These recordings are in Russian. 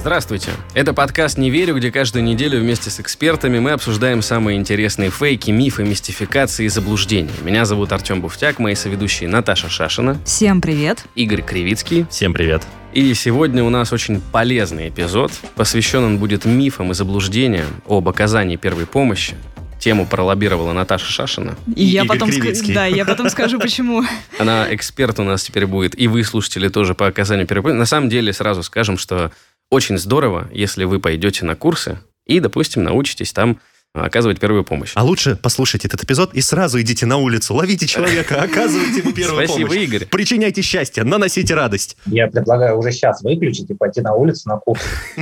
Здравствуйте. Это подкаст «Не верю», где каждую неделю вместе с экспертами мы обсуждаем самые интересные фейки, мифы, мистификации и заблуждения. Меня зовут Артем Буфтяк, мои соведущие Наташа Шашина. Всем привет. Игорь Кривицкий. Всем привет. И сегодня у нас очень полезный эпизод. Посвящен он будет мифам и заблуждениям об оказании первой помощи. Тему пролоббировала Наташа Шашина. И, я Игорь потом ск- да, я потом скажу, почему. Она эксперт у нас теперь будет, и вы, слушатели, тоже по оказанию первой помощи. На самом деле, сразу скажем, что очень здорово, если вы пойдете на курсы и, допустим, научитесь там оказывать первую помощь. А лучше послушайте этот эпизод и сразу идите на улицу, ловите человека, оказывайте ему первую Спасибо, помощь. Игорь. Причиняйте счастье, наносите радость. Я предлагаю уже сейчас выключить и пойти на улицу на курс.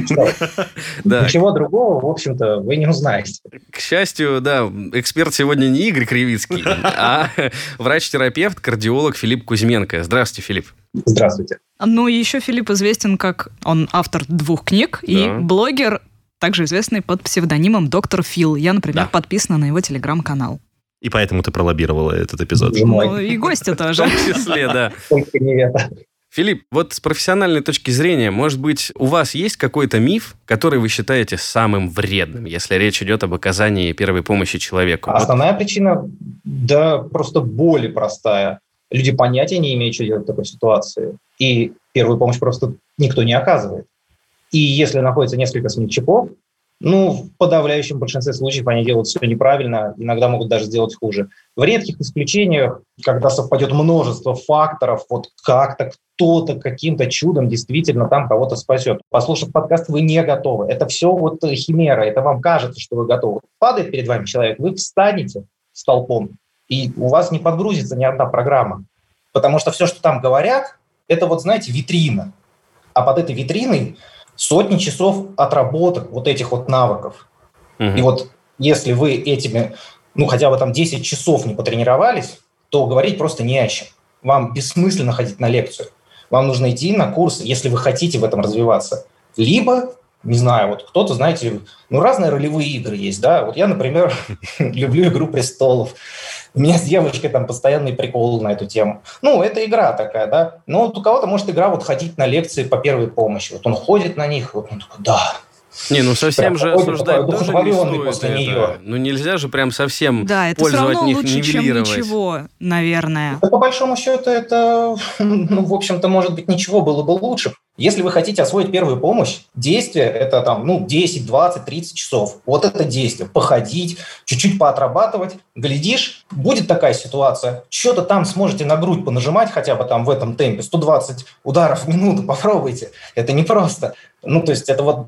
Да, Ничего другого, в общем-то, вы не узнаете. к счастью, да, эксперт сегодня не Игорь Кривицкий, а врач-терапевт, кардиолог Филипп Кузьменко. Здравствуйте, Филипп. Здравствуйте. Ну, и еще Филипп известен как он автор двух книг и Да. блогер, также известный под псевдонимом Доктор Фил. Я, например, Да. подписана на его телеграм-канал. И поэтому ты пролоббировала этот эпизод. Мой. Ну, и гости В тоже. том числе, да. Филипп, вот с профессиональной точки зрения, может быть, у вас есть какой-то миф, который вы считаете самым вредным, если речь идет об оказании первой помощи человеку? Вот Основная причина, да, просто более простая. Люди понятия не имеют, что делать в такой ситуации. И первую помощь просто никто не оказывает. И если находится несколько смельчаков, ну, в подавляющем большинстве случаев они делают все неправильно, иногда могут даже сделать хуже. В редких исключениях, когда совпадет множество факторов, вот как-то кто-то каким-то чудом действительно там кого-то спасет. Послушав подкаст, вы не готовы. Это все вот э, химера, это вам кажется, что вы готовы. Падает перед вами человек, вы встанете столпом, и у вас не подгрузится ни одна программа. Потому что все, что там говорят, это вот, знаете, витрина. А под этой витриной сотни часов отработок вот этих вот навыков. Мгм. И вот если вы этими, ну, хотя бы там 10 часов не потренировались, то говорить просто не о чем. Вам бессмысленно ходить на лекцию. Вам нужно идти на курс, если вы хотите в этом развиваться. Либо, не знаю, вот кто-то, знаете, ну, разные ролевые игры есть, да. Вот я, например, люблю «Игру престолов». У меня с девочкой там постоянный прикол на эту тему. Ну, это игра такая, да. Но вот у кого-то может игра вот ходить на лекции по первой помощи. Вот он ходит на них, вот он такой, да, Не, ну совсем Прям же осуждать такой тоже не стоит это. нее. Ну нельзя же прям совсем Да, это все пользу от них лучше, чем нивелировать. ничего, наверное. Да, по большому счету, это, ну, в общем-то, может быть, ничего было бы лучше. Если вы хотите освоить первую помощь, действие – это там, ну, 10, 20, 30 часов. Вот это действие. Походить, чуть-чуть поотрабатывать. Глядишь, будет такая ситуация. Что-то там сможете на грудь понажимать хотя бы там в этом темпе. 120 ударов в минуту, попробуйте. Это непросто. Ну, то есть это вот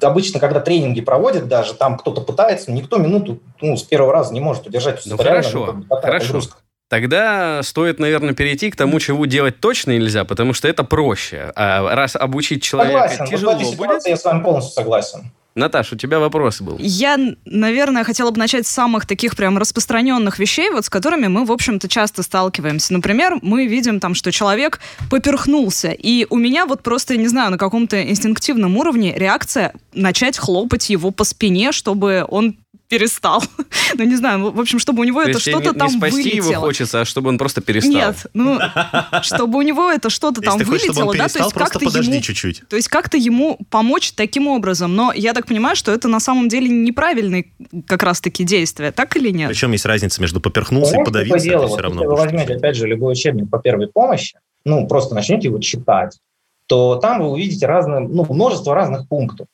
обычно, когда тренинги проводят даже, там кто-то пытается, никто минуту ну, с первого раза не может удержать. Ну хорошо, хорошо. нагрузка. Тогда стоит, наверное, перейти к тому, чего делать точно нельзя, потому что это проще. А раз обучить человека Согласен, вот в тяжело будет... ситуации я с вами полностью согласен. Наташ, у тебя вопрос был. Я, наверное, хотела бы начать с самых таких прям распространенных вещей, вот с которыми мы, в общем-то, часто сталкиваемся. Например, мы видим там, что человек поперхнулся, и у меня вот просто, не знаю, на каком-то инстинктивном уровне реакция начать хлопать его по спине, чтобы он перестал. ну, не знаю, в общем, чтобы у него То это что-то не, там не спасти вылетело. его хочется, а чтобы он просто перестал. Нет, ну, чтобы у него это что-то там ты хочешь, чтобы вылетело, да, то есть просто как-то подожди ему чуть-чуть. то есть как-то ему помочь таким образом. Но я так понимаю, что это на самом деле неправильные как раз-таки действия. Так или нет? Причем есть разница между поперхнулся и подавился, дело? это все равно. Если вы возьмете, опять же, любой учебник по первой помощи, ну, просто начнете его читать, то там вы увидите разные, ну, множество разных пунктов.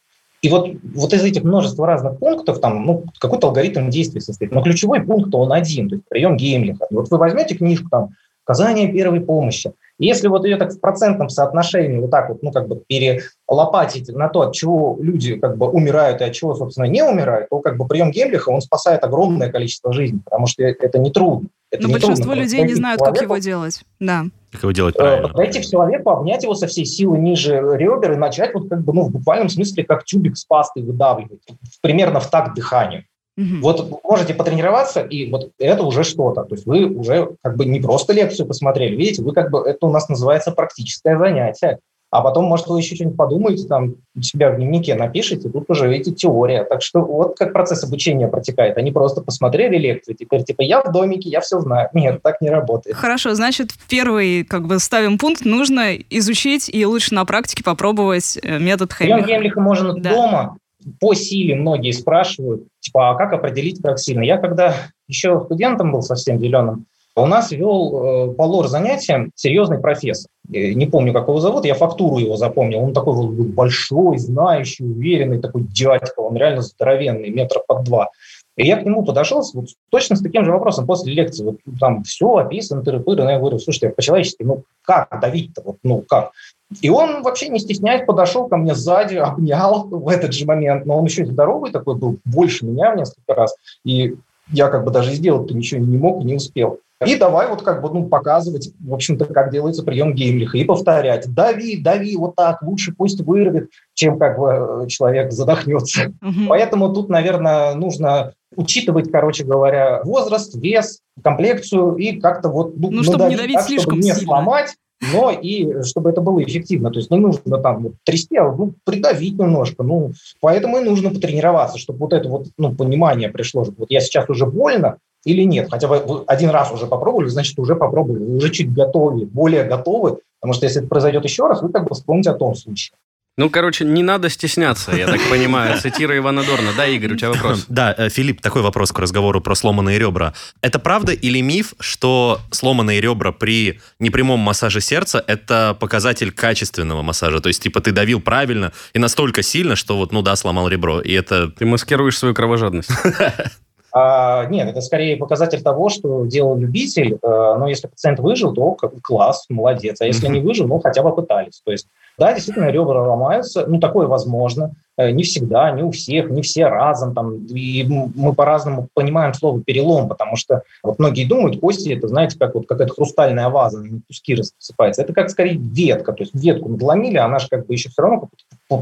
И вот, вот из этих множества разных пунктов там ну, какой-то алгоритм действий состоит. Но ключевой пункт он один, то есть прием Геймлиха. Вот вы возьмете книжку там «Оказание первой помощи». И Если вот ее так в процентном соотношении вот так вот, ну, как бы перелопатить на то, от чего люди как бы умирают и от чего, собственно, не умирают, то как бы прием Гемлиха, он спасает огромное количество жизней, потому что это не трудно. Это Но не большинство трудно. людей не знают, как человеку, его делать. Да. Как его делать э, правильно. Подойти к человеку, обнять его со всей силы ниже ребер и начать вот как бы, ну, в буквальном смысле, как тюбик с пастой выдавливать, примерно в такт дыханию. Мгм. Вот можете потренироваться, и вот это уже что-то. То есть вы уже как бы не просто лекцию посмотрели, видите, вы как бы, это у нас называется практическое занятие. А потом, может, вы еще что-нибудь подумаете, там, у себя в дневнике напишите, тут уже, видите, теория. Так что вот как процесс обучения протекает. Они просто посмотрели лекцию, теперь типа я в домике, я все знаю. Нет, так не работает. Хорошо, значит, первый, как бы, ставим пункт, нужно изучить и лучше на практике попробовать э, метод Прием Хэммиха. Гемлиха можно Да. дома. По силе многие спрашивают, типа, а как определить, как сильно? Я когда еще студентом был совсем зеленым, у нас вел э, по лор занятия серьезный профессор. Не помню, как его зовут, я фактуру его запомнил. Он такой был большой, знающий, уверенный такой дядька, он реально здоровенный, метров под два. И я к нему подошел вот точно с таким же вопросом после лекции. Вот там все описано, тыры-пыры. Но я говорю, слушайте, по-человечески, ну как давить-то? Вот, ну как? И он вообще не стесняясь подошел ко мне сзади, обнял в этот же момент. Но он еще здоровый такой был, больше меня в несколько раз. И я как бы даже сделать-то ничего не мог не успел. И давай вот как бы ну, показывать, в общем-то, как делается прием Геймлиха, и повторять. Дави, дави, вот так, лучше пусть вырвет, чем как бы э, человек задохнется. Мгм. Поэтому тут, наверное, нужно учитывать, короче говоря, возраст, вес, комплекцию и как-то вот ну, Ну, чтобы не давить так, слишком чтобы не сильно. сломать, но и чтобы это было эффективно. То есть не нужно там вот трясти, а ну, придавить немножко. Ну, поэтому и нужно потренироваться, чтобы вот это вот ну, понимание пришло. что Вот я сейчас уже больно или нет. Хотя вы вы один раз уже попробовали, значит, уже попробовали, вы уже чуть готовы, более готовы. Потому что если это произойдет еще раз, вы как бы вспомните о том случае. Ну, короче, не надо стесняться, я так понимаю, цитируя Ивана Дорна. Да, Игорь, у тебя вопрос? Да, э, Филипп, такой вопрос к разговору про сломанные ребра. Это правда или миф, что сломанные ребра при непрямом массаже сердца – это показатель качественного массажа? То есть, типа, ты давил правильно и настолько сильно, что вот, ну да, сломал ребро. И это... Ты маскируешь свою кровожадность. А, нет, это скорее показатель того, что делал любитель, э, но если пациент выжил, то класс, молодец. А если не выжил, ну хотя бы пытались. То есть, да, действительно, ребра ломаются, ну такое возможно. Э, Не всегда, не у всех, не все разом. Там, и мы по-разному понимаем слово перелом, потому что вот многие думают, кости это, знаете, как вот какая-то хрустальная ваза, на куски рассыпается. Это как скорее ветка, то есть ветку надломили, она же как бы еще все равно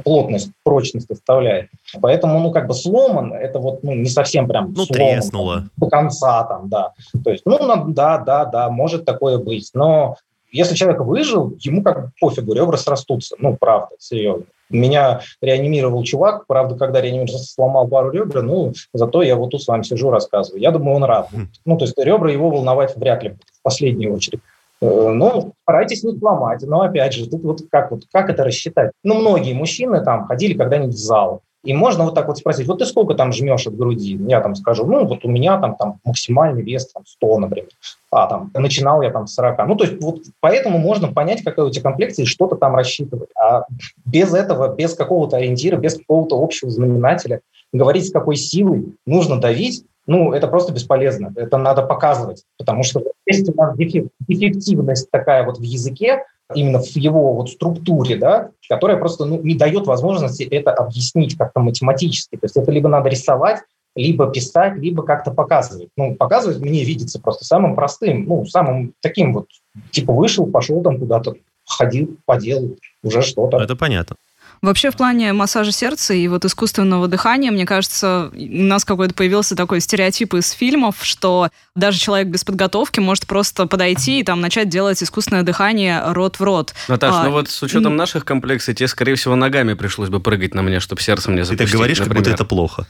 плотность, прочность оставляет. Поэтому, ну, как бы сломан, это вот ну, не совсем прям Ну, сломан, треснуло. до конца там, да. То есть, ну, да, да, да, может такое быть. Но если человек выжил, ему как бы пофигу, ребра срастутся. Ну, правда, серьезно. Меня реанимировал чувак, правда, когда реанимировал, сломал пару ребер, ну, зато я вот тут с вами сижу, рассказываю. Я думаю, он рад. Хм. Ну, то есть ребра его волновать вряд ли в последнюю очередь. Э, Ну, старайтесь не сломать. Но опять же, тут вот как, вот как это рассчитать? Ну, многие мужчины там ходили когда-нибудь в зал. И можно вот так вот спросить, вот ты сколько там жмешь от груди? Я там скажу, ну, вот у меня там, там максимальный вес там 100, например. А там начинал я там с 40. Ну, то есть вот поэтому можно понять, какая у тебя комплекция и что-то там рассчитывать. А без этого, без какого-то ориентира, без какого-то общего знаменателя, говорить, с какой силой нужно давить, ну, это просто бесполезно. Это надо показывать, потому что есть у нас дефективность такая вот в языке, именно в его вот структуре, да, которая просто ну, не дает возможности это объяснить как-то математически. То есть это либо надо рисовать, либо писать, либо как-то показывать. Ну, показывать мне видится просто самым простым, ну, самым таким вот, типа вышел, пошел там куда-то, ходил, поделал, уже что-то. Это понятно. Вообще в плане массажа сердца и вот искусственного дыхания, мне кажется, у нас какой-то появился такой стереотип из фильмов, что даже человек без подготовки может просто подойти и там начать делать искусственное дыхание рот в рот. Наташ, А, ну вот с учетом наших комплексий, тебе, скорее всего, ногами пришлось бы прыгать на мне, чтобы сердце мне Ты запустить, так говоришь, как будто например. это плохо.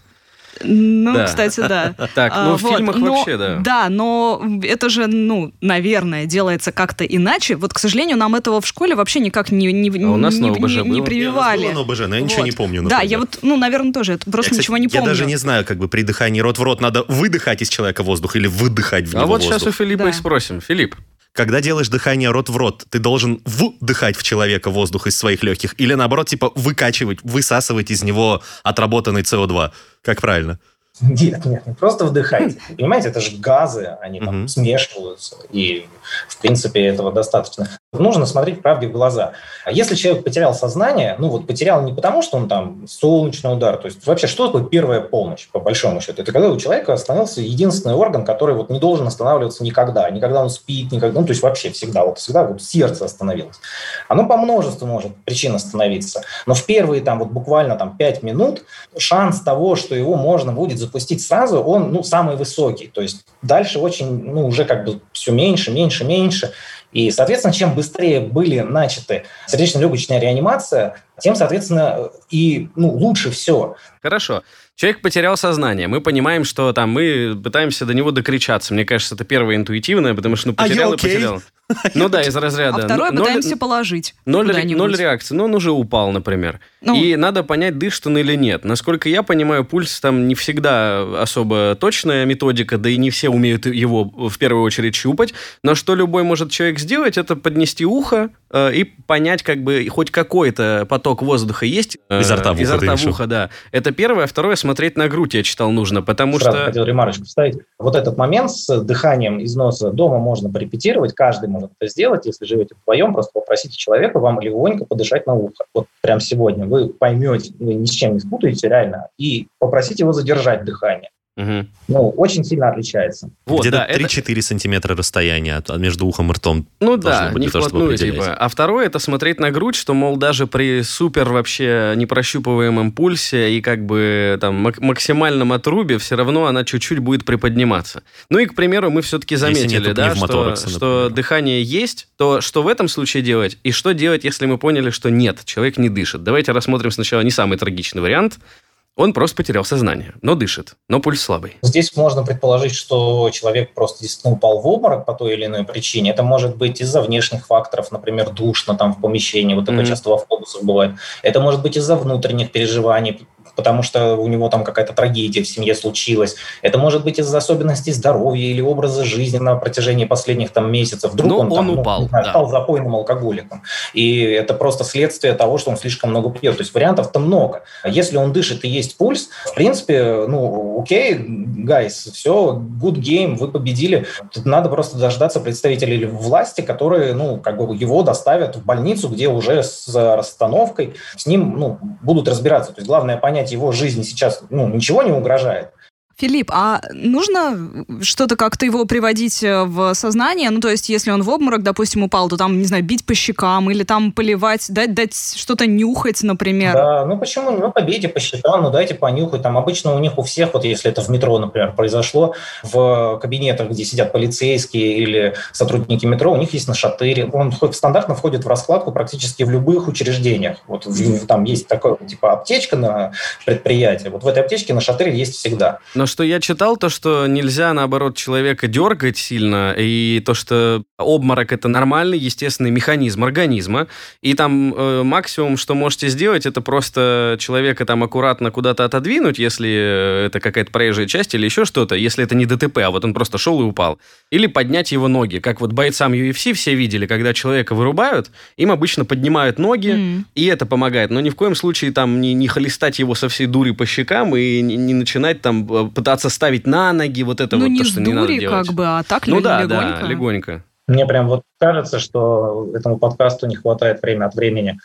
Ну, Да. кстати, да. Так, А, ну в вот, фильмах но- вообще, да. Да, но это же, ну, наверное, делается как-то иначе. Вот, к сожалению, нам этого в школе вообще никак не, не, А у нас не, на ОБЖ не- не прививали. Я у нас было на ОБЖ, но я ничего Вот. не помню. Да, например. я вот, ну, наверное, тоже это просто Я, кстати, ничего не помню. Я даже не знаю, как бы при дыхании рот в рот надо выдыхать из человека воздух или выдыхать в А него вот сейчас у воздух. Филиппа Да. и спросим. Филипп, Когда делаешь дыхание рот в рот, ты должен вдыхать в человека воздух из своих легких или наоборот, типа выкачивать, высасывать из него отработанный СО2. Как правильно? Нет, нет, не просто вдыхайте. Понимаете, это же газы, они там Мгм. смешиваются. И, в принципе, этого достаточно. Нужно смотреть правде в глаза. А если человек потерял сознание, ну вот потерял не потому, что он там солнечный удар, то есть вообще что такое первая помощь, по большому счету? Это когда у человека остановился единственный орган, который вот не должен останавливаться никогда, никогда он спит, никогда, ну то есть вообще всегда, вот всегда вот сердце остановилось. Оно по множеству может причин остановиться, но в первые там вот буквально там 5 минут шанс того, что его можно будет запустить сразу, он ну самый высокий, то есть дальше очень, ну уже как бы все меньше, меньше, меньше, и, соответственно, чем быстрее были начаты сердечно-легочная реанимация, тем, соответственно, и ну, лучше все. Хорошо. Человек потерял сознание. Мы понимаем, что там мы пытаемся до него докричаться. Мне кажется, это первое интуитивное, потому что ну, потерял и okay? потерял. Ну да, из разряда. А второе ноль, пытаемся положить. Ноль, ноль реакции. Ну, он уже упал, например. Ну. И надо понять, дышит он или нет. Насколько я понимаю, пульс там не всегда особо точная методика, да и не все умеют его в первую очередь щупать. Но что любой может человек сделать, это поднести ухо э, и понять, как бы хоть какой-то поток воздуха есть. Э, изо рта в ухо. Изо рта в ухо, да. Это первое. А второе, смотреть на грудь, я читал, нужно, потому Сразу что... хотел ремарочку вставить. Вот этот момент с дыханием из носа дома можно порепетировать, каждый может это сделать, если живете вдвоем, просто попросите человека вам легонько подышать на ухо. Вот прям сегодня вы поймете, вы ни с чем не спутаете реально, и попросите его задержать дыхание. Угу. Ну, очень сильно отличается. Вот, Где-то да, 3-4 это... сантиметра расстояния между ухом и ртом. Ну да, быть, не вплотную, типа. А второе, это смотреть на грудь, что, мол, даже при супер вообще непрощупываемом пульсе и как бы там максимальном отрубе все равно она чуть-чуть будет приподниматься. Ну и, к примеру, мы все-таки заметили, да, что, что дыхание есть, то что в этом случае делать и что делать, если мы поняли, что нет, человек не дышит. Давайте рассмотрим сначала не самый трагичный вариант – он просто потерял сознание, но дышит, но пульс слабый. Здесь можно предположить, что человек просто действительно упал в обморок по той или иной причине. Это может быть из-за внешних факторов, например, душно там в помещении, вот такое mm-hmm. часто в автобусах бывает. Это может быть из-за внутренних переживаний, потому что у него там какая-то трагедия в семье случилась. Это может быть из-за особенностей здоровья или образа жизни на протяжении последних там месяцев. Вдруг Но он, он там, упал, ну, знаю, да. стал запойным алкоголиком. И это просто следствие того, что он слишком много пьет. То есть вариантов-то много. Если он дышит и есть пульс, в принципе, ну, окей, гайс, все, good game, вы победили. Тут надо просто дождаться представителей власти, которые, ну, как бы его доставят в больницу, где уже с расстановкой с ним, ну, будут разбираться. То есть главное понять, его жизни сейчас ну, ничего не угрожает. Филипп, а нужно что-то как-то его приводить э, в сознание? Ну, то есть, если он в обморок, допустим, упал, то там, не знаю, бить по щекам или там поливать, дать, дать что-то нюхать, например? Да, ну почему? Ну, побейте по щекам, ну, дайте понюхать. Там обычно у них у всех, вот если это в метро, например, произошло, в кабинетах, где сидят полицейские или сотрудники метро, у них есть нашатырь. Он стандартно входит в раскладку практически в любых учреждениях. Вот в, там есть такое, типа, аптечка на предприятии. Вот в этой аптечке нашатырь есть всегда. Но что я читал, то, что нельзя, наоборот, человека дергать сильно, и то, что обморок – это нормальный, естественный механизм организма, и там э, максимум, что можете сделать, это просто человека там аккуратно куда-то отодвинуть, если это какая-то проезжая часть или еще что-то, если это не ДТП, а вот он просто шел и упал. Или поднять его ноги, как вот бойцам UFC все видели, когда человека вырубают, им обычно поднимают ноги, mm. и это помогает, но ни в коем случае там не, не холестать его со всей дури по щекам и не, не начинать там э, пытаться ставить на ноги, вот это ну, вот не то, что дури, не надо делать. как бы, а так ну, да, легонько. да, легонько. Мне прям вот кажется, что этому подкасту не хватает время от времени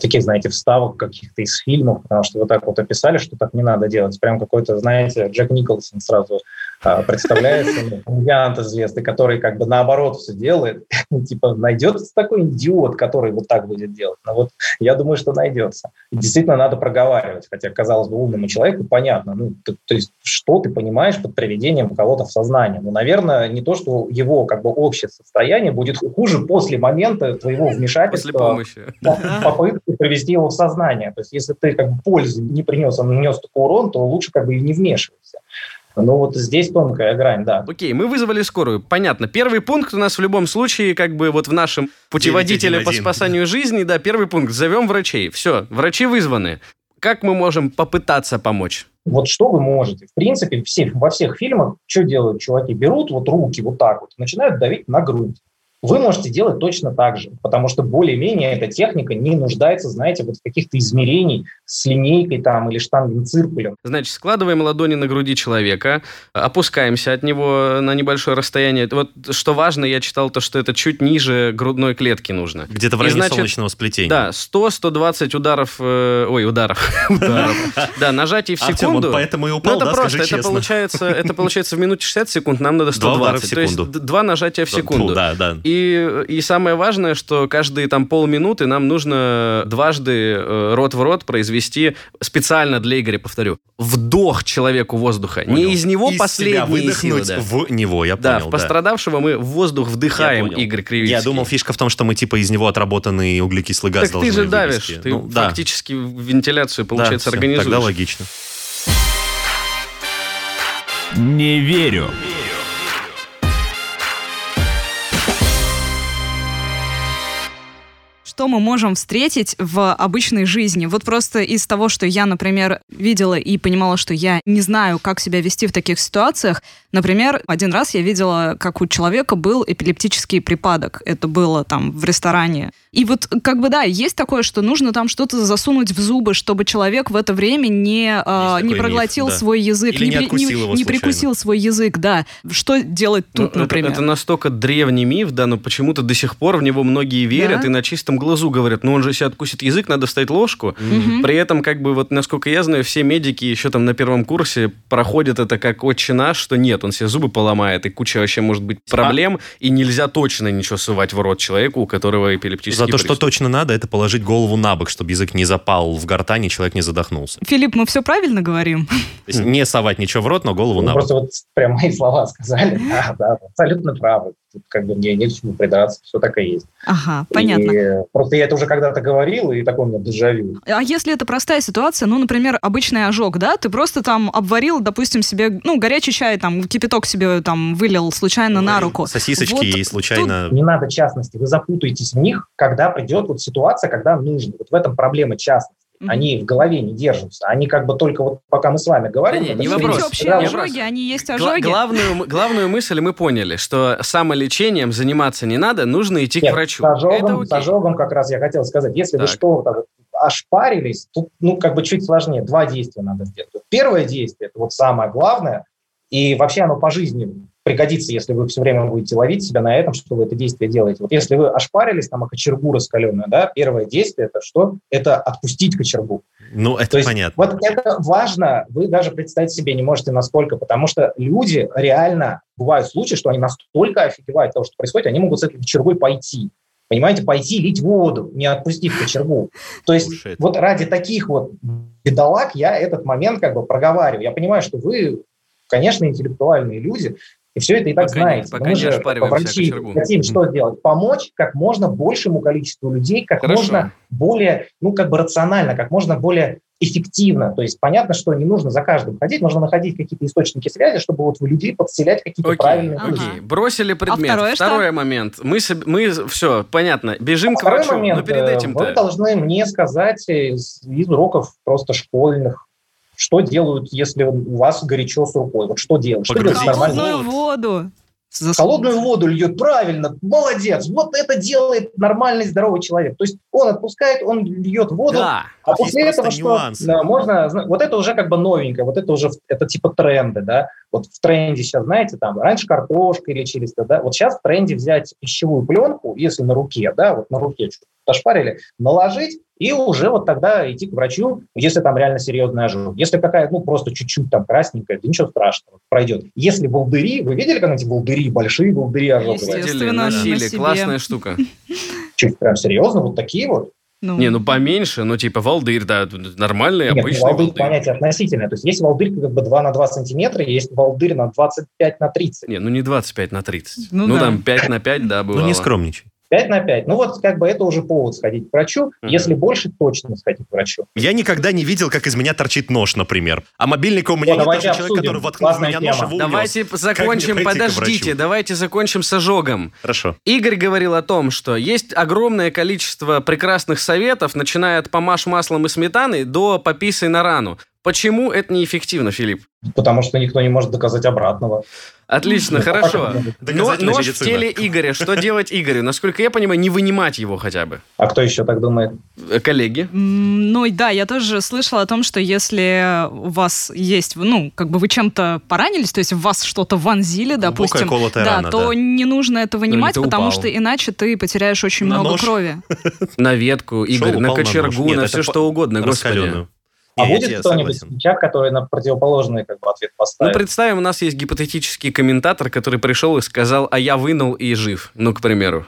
таких, знаете, вставок каких-то из фильмов, потому что вы так вот описали, что так не надо делать. Прям какой-то, знаете, Джек Николсон сразу а, представляется, ну, комедиант известный, который как бы наоборот все делает. типа, найдется такой идиот, который вот так будет делать. Но вот я думаю, что найдется. И действительно надо проговаривать, хотя, казалось бы, умному человеку понятно, ну, то, то есть, что ты понимаешь под приведением кого-то в сознание. Ну, наверное, не то, что его как бы общее состояние будет хуже после момента твоего вмешательства. После помощи. Попытки привести его в сознание. То есть, если ты как бы пользу не принес, он нанес такой урон, то лучше как бы и не вмешивайся. Ну вот здесь тонкая грань, да. Окей, мы вызвали скорую. Понятно. Первый пункт у нас в любом случае, как бы вот в нашем путеводителе по спасанию жизни, да, первый пункт. Зовем врачей. Все, врачи вызваны. Как мы можем попытаться помочь? Вот что вы можете? В принципе, все, во всех фильмах что делают чуваки? Берут вот руки вот так вот, начинают давить на грудь. Вы можете делать точно так же, потому что более-менее эта техника не нуждается, знаете, вот в каких-то измерений с линейкой там или штангом циркулем. Значит, складываем ладони на груди человека, опускаемся от него на небольшое расстояние. Вот что важно, я читал то, что это чуть ниже грудной клетки нужно. Где-то в И, районе значит, солнечного сплетения. Да, 100-120 ударов, э, ой, ударов, ударов, да, нажатий в Артем, секунду. он поэтому и Ну, упал, это да, просто, скажи это получается, это получается в минуте 60 секунд, нам надо Два удара 120. в То есть секунду. два нажатия в секунду. Да, да. И, и самое важное, что каждые там полминуты нам нужно дважды э, рот в рот произвести специально для Игоря, повторю, вдох человеку воздуха. Понял. Не из него Из себя последние силы. Да. в него, я Да, понял. в пострадавшего мы в воздух вдыхаем. Игорь Кривицкий. Я думал, фишка в том, что мы типа из него отработанный углекислый газ Так ты должны же давишь, вывести. ты Ну, да. фактически вентиляцию, Да, получается, всё, организуешь. Тогда логично. Не верю. Что мы можем встретить в обычной жизни? Вот просто из того, что я, например, видела и понимала, что я не знаю, как себя вести в таких ситуациях. Например, один раз я видела, как у человека был эпилептический припадок. Это было там в ресторане. И вот как бы да, есть такое, что нужно там что-то засунуть в зубы, чтобы человек в это время не, э, не миф, проглотил да. свой язык, Или не при- откусил его не прикусил свой язык, да. Что делать Ну, тут, это- например? Это, настолько древний миф, да, но почему-то до сих пор в него многие верят Да? и на чистом глазу говорят, ну он же себе откусит язык, надо вставить ложку. Мгм. При этом, как бы, вот, насколько я знаю, все медики еще там на первом курсе проходят это как отче наш, что нет, он себе зубы поломает, и куча вообще может быть проблем, и нельзя точно ничего сувать в рот человеку, у которого эпилептический За то, что приступ. точно надо, это положить голову на бок, чтобы язык не запал в гортань, и человек не задохнулся. Филипп, мы все правильно говорим? Не совать ничего в рот, но голову Вы на бок. просто вот прям мои слова сказали. Да, да, абсолютно правы. Тут как бы мне не к чему придраться, все так и есть. Ага, понятно. И просто я это уже когда-то говорил, и такой у меня дежавю. А если это простая ситуация, ну, например, обычный ожог, да, ты просто там обварил, допустим, себе, ну, горячий чай, там, кипяток себе там вылил случайно на руку. Сосисочки Вот и случайно... Не надо частности, вы запутаетесь в них, когда придет вот ситуация, когда нужно. Вот в этом проблема частности. Мгм. Они в голове не держатся. Они как бы только вот пока мы с вами говорим... Да не, это не вопрос. Есть. общие Да, ожоги, они есть Гла- ожоги. главную, м- главную мысль мы поняли, что самолечением заниматься не надо, нужно идти Нет, к врачу. С ожогом, Это с ожогом как раз я хотел сказать. Если вы Так. что-то вот ошпарились, тут, ну, как бы чуть сложнее. Два действия надо сделать. Первое действие, это вот самое главное, и вообще оно по жизни пригодится, если вы все время будете ловить себя на этом, что вы это действие делаете. Вот если вы ошпарились, там, о кочергу раскаленную, да, первое действие – это что? Это отпустить кочергу. Ну, это То есть понятно. Вот это важно, вы даже представить себе не можете насколько, потому что люди реально, бывают случаи, что они настолько офигевают от того, что происходит, они могут с этой кочергой пойти. Понимаете, пойти лить воду, не отпустив кочергу. То есть Слушай, вот ради таких вот бедолаг я этот момент как бы проговариваю. Я понимаю, что вы, конечно, интеллектуальные люди, и все это и так Пока не- знаете. пока Но мы не же, врачи, кочергу. хотим что сделать? Помочь как можно большему количеству людей, как Хорошо. можно более, ну, как бы рационально, как можно более эффективно. То есть понятно, что не нужно за каждым ходить, нужно находить какие-то источники связи, чтобы вот в людей подселять какие-то Окей, правильные окей. Бросили предмет. второе что? Второй момент. Мы, соб- мы все, понятно, бежим А к Второй врачу. момент. но перед э, этим-то... Вы должны мне сказать из, из уроков просто школьных, что делают, если у вас горячо с рукой. Вот что делать? Что делать Холодную воду. Холодную воду льет, правильно, молодец. Вот это делает нормальный здоровый человек. То есть он отпускает, он льет воду, Да. а после этого что? нюансы. Да, можно, вот это уже как бы новенькое, вот это уже это типа тренды, да. Вот в тренде сейчас, знаете, там раньше картошка или через да. Вот сейчас в тренде взять пищевую пленку, если на руке, да, вот на руке что-то ошпарили, наложить и уже вот тогда идти к врачу, если там реально серьезный ожог. Если какая, ну, просто чуть-чуть там красненькая, да ничего страшного, пройдет. Если волдыри, вы видели когда эти волдыри, большие волдыри ожоговые? Естественно. На носили. Классная штука. Чуть прям серьезно, вот такие вот. Ну, Не, ну поменьше, ну типа волдырь, да, нормальный, Нет, ну, обычный волдырь волдырь. понятие относительное. То есть есть волдырь как бы 2 на 2 сантиметра, есть волдырь на 25 на 30. Не, ну не 25 на 30. Ну Ну, да. там 5 на 5, да, Ну, бывало. не скромничай. 5 на 5. Ну вот как бы это уже повод сходить к врачу. Мгм. Если больше, точно сходить к врачу. Я никогда не видел, как из меня торчит нож, например. А мобильника у меня Вот, нет, даже человек, обсудим. который воткнул в Классная меня нож и тема. унес. Давайте закончим, подождите, давайте закончим с ожогом. Хорошо. Игорь говорил о том, что есть огромное количество прекрасных советов, начиная от помажь маслом и сметаной до пописай на рану. Почему это неэффективно, Филипп? Потому что никто не может доказать обратного. Отлично, Ну, хорошо. а Но, нож в теле Игоря. Что делать Игорю? Насколько я понимаю, не вынимать его хотя бы. А кто еще так думает? Э, Коллеги. Ну и да, я тоже слышала о том, что если у вас есть, ну, как бы вы чем-то поранились, то есть в вас что-то вонзили, допустим, да, рана, то да. не нужно это вынимать, ты потому упал. что иначе ты потеряешь очень На много нож. крови. На ветку, Игорь, на на кочергу, на это все что угодно, господи. А будет кто-нибудь чат, который на противоположный как бы, ответ Ну, поставит? представим, у нас есть гипотетический комментатор, который пришел и сказал, а я вынул и жив. Ну, к примеру.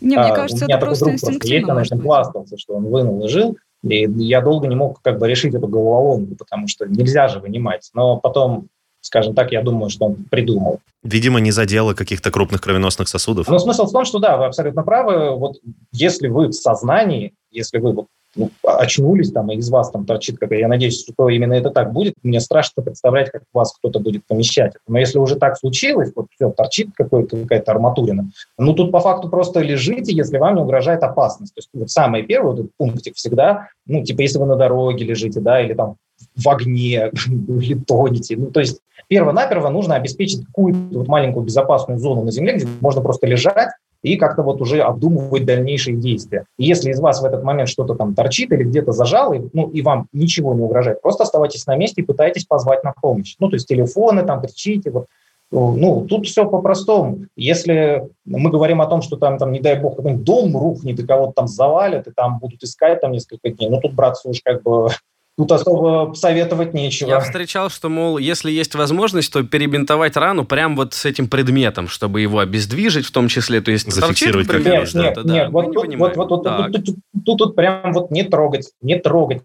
Не, А, мне кажется, у меня это такой просто друг просто есть, инстинктивно. что он вынул и жил, и я долго не мог как бы решить эту головоломку, потому что нельзя же вынимать. Но потом, скажем так, я думаю, что он придумал. Видимо, не задело каких-то крупных кровеносных сосудов. Но смысл в том, что да, вы абсолютно правы. Вот если вы в сознании, если вы вот, ну, очнулись там, и из вас там торчит какая я надеюсь, что именно это так будет, мне страшно представлять, как вас кто-то будет помещать. Но если уже так случилось, вот все, торчит какая-то арматурина, ну тут по факту просто лежите, если вам не угрожает опасность. То есть вот самый первый вот этот пунктик всегда, ну типа если вы на дороге лежите, да, или там в огне, или тонете. Ну, то есть перво-наперво нужно обеспечить какую-то вот маленькую безопасную зону на Земле, где можно просто лежать и как-то вот уже обдумывать дальнейшие действия. И если из вас в этот момент что-то там торчит или где-то зажало, ну, и вам ничего не угрожает, просто оставайтесь на месте и пытайтесь позвать на помощь. Ну, то есть телефоны там кричите, вот ну, тут все по-простому. Если мы говорим о том, что там, там не дай бог, какой-нибудь дом рухнет, и кого-то там завалят, и там будут искать там несколько дней, ну, тут, братцы, уж как бы тут особо советовать нечего. Я встречал, что, мол, если есть возможность, то перебинтовать рану прям вот с этим предметом, чтобы его обездвижить в том числе. То есть Зафиксировать торчит, например, Нет, нет, да, нет, вот, тут, вот, вот, вот, Так. тут, тут, тут, тут прям вот не трогать, не трогать.